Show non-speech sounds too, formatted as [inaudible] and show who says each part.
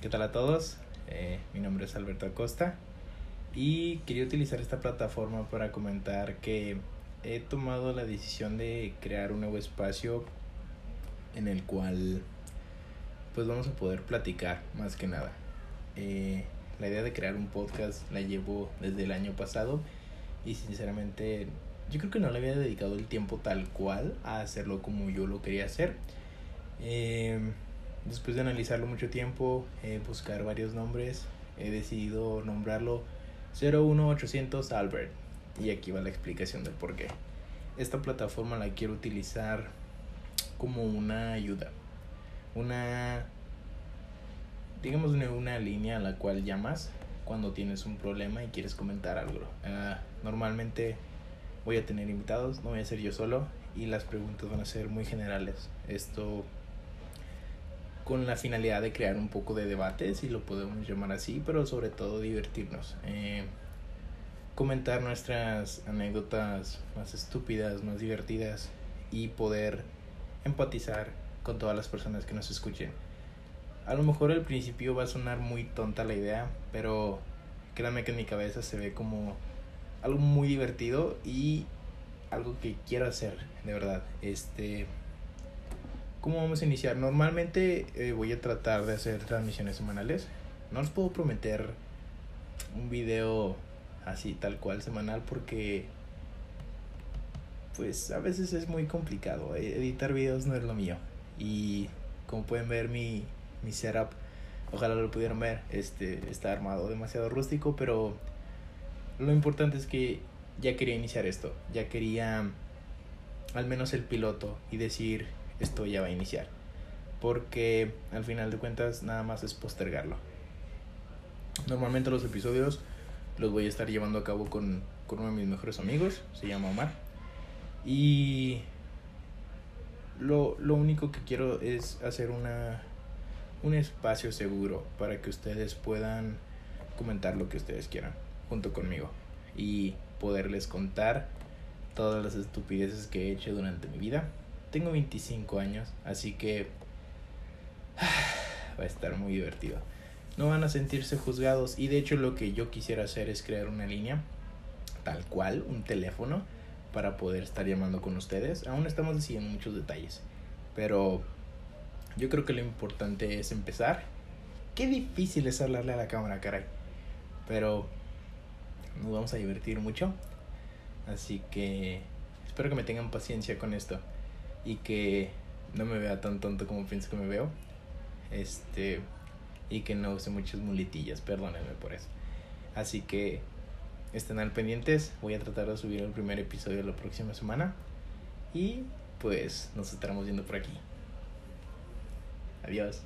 Speaker 1: ¿Qué tal a todos? Eh, mi nombre es Alberto Acosta y quería utilizar esta plataforma para comentar que he tomado la decisión de crear un nuevo espacio en el cual pues vamos a poder platicar más que nada. Eh, la idea de crear un podcast la llevo desde el año pasado y sinceramente yo creo que no le había dedicado el tiempo tal cual a hacerlo como yo lo quería hacer. Eh, Después de analizarlo mucho tiempo, eh, buscar varios nombres, he decidido nombrarlo 01800 Albert. Y aquí va la explicación del por qué. Esta plataforma la quiero utilizar como una ayuda. Una, digamos, una línea a la cual llamas cuando tienes un problema y quieres comentar algo. Uh, normalmente voy a tener invitados, no voy a ser yo solo y las preguntas van a ser muy generales. Esto con la finalidad de crear un poco de debate, si lo podemos llamar así, pero sobre todo divertirnos. Eh, comentar nuestras anécdotas más estúpidas, más divertidas y poder empatizar con todas las personas que nos escuchen. A lo mejor al principio va a sonar muy tonta la idea, pero créanme que en mi cabeza se ve como algo muy divertido y algo que quiero hacer, de verdad. Este ¿Cómo vamos a iniciar? Normalmente eh, voy a tratar de hacer transmisiones semanales. No les puedo prometer un video así tal cual semanal porque pues a veces es muy complicado. Eh, editar videos no es lo mío. Y como pueden ver mi, mi setup, ojalá lo pudieran ver, este está armado demasiado rústico, pero lo importante es que ya quería iniciar esto, ya quería al menos el piloto y decir esto ya va a iniciar. Porque al final de cuentas nada más es postergarlo. Normalmente los episodios los voy a estar llevando a cabo con, con uno de mis mejores amigos, se llama Omar. Y lo, lo único que quiero es hacer una, un espacio seguro para que ustedes puedan comentar lo que ustedes quieran junto conmigo y poderles contar todas las estupideces que he hecho durante mi vida tengo 25 años, así que [sighs] va a estar muy divertido. No van a sentirse juzgados y de hecho lo que yo quisiera hacer es crear una línea, tal cual, un teléfono, para poder estar llamando con ustedes. Aún estamos decidiendo muchos detalles, pero yo creo que lo importante es empezar. Qué difícil es hablarle a la cámara, caray. Pero nos vamos a divertir mucho. Así que espero que me tengan paciencia con esto y que no me vea tan tonto como pienso que me veo. Este, y que no use muchas muletillas, perdónenme por eso. Así que estén al pendientes, voy a tratar de subir el primer episodio la próxima semana y pues nos estaremos viendo por aquí. Adiós.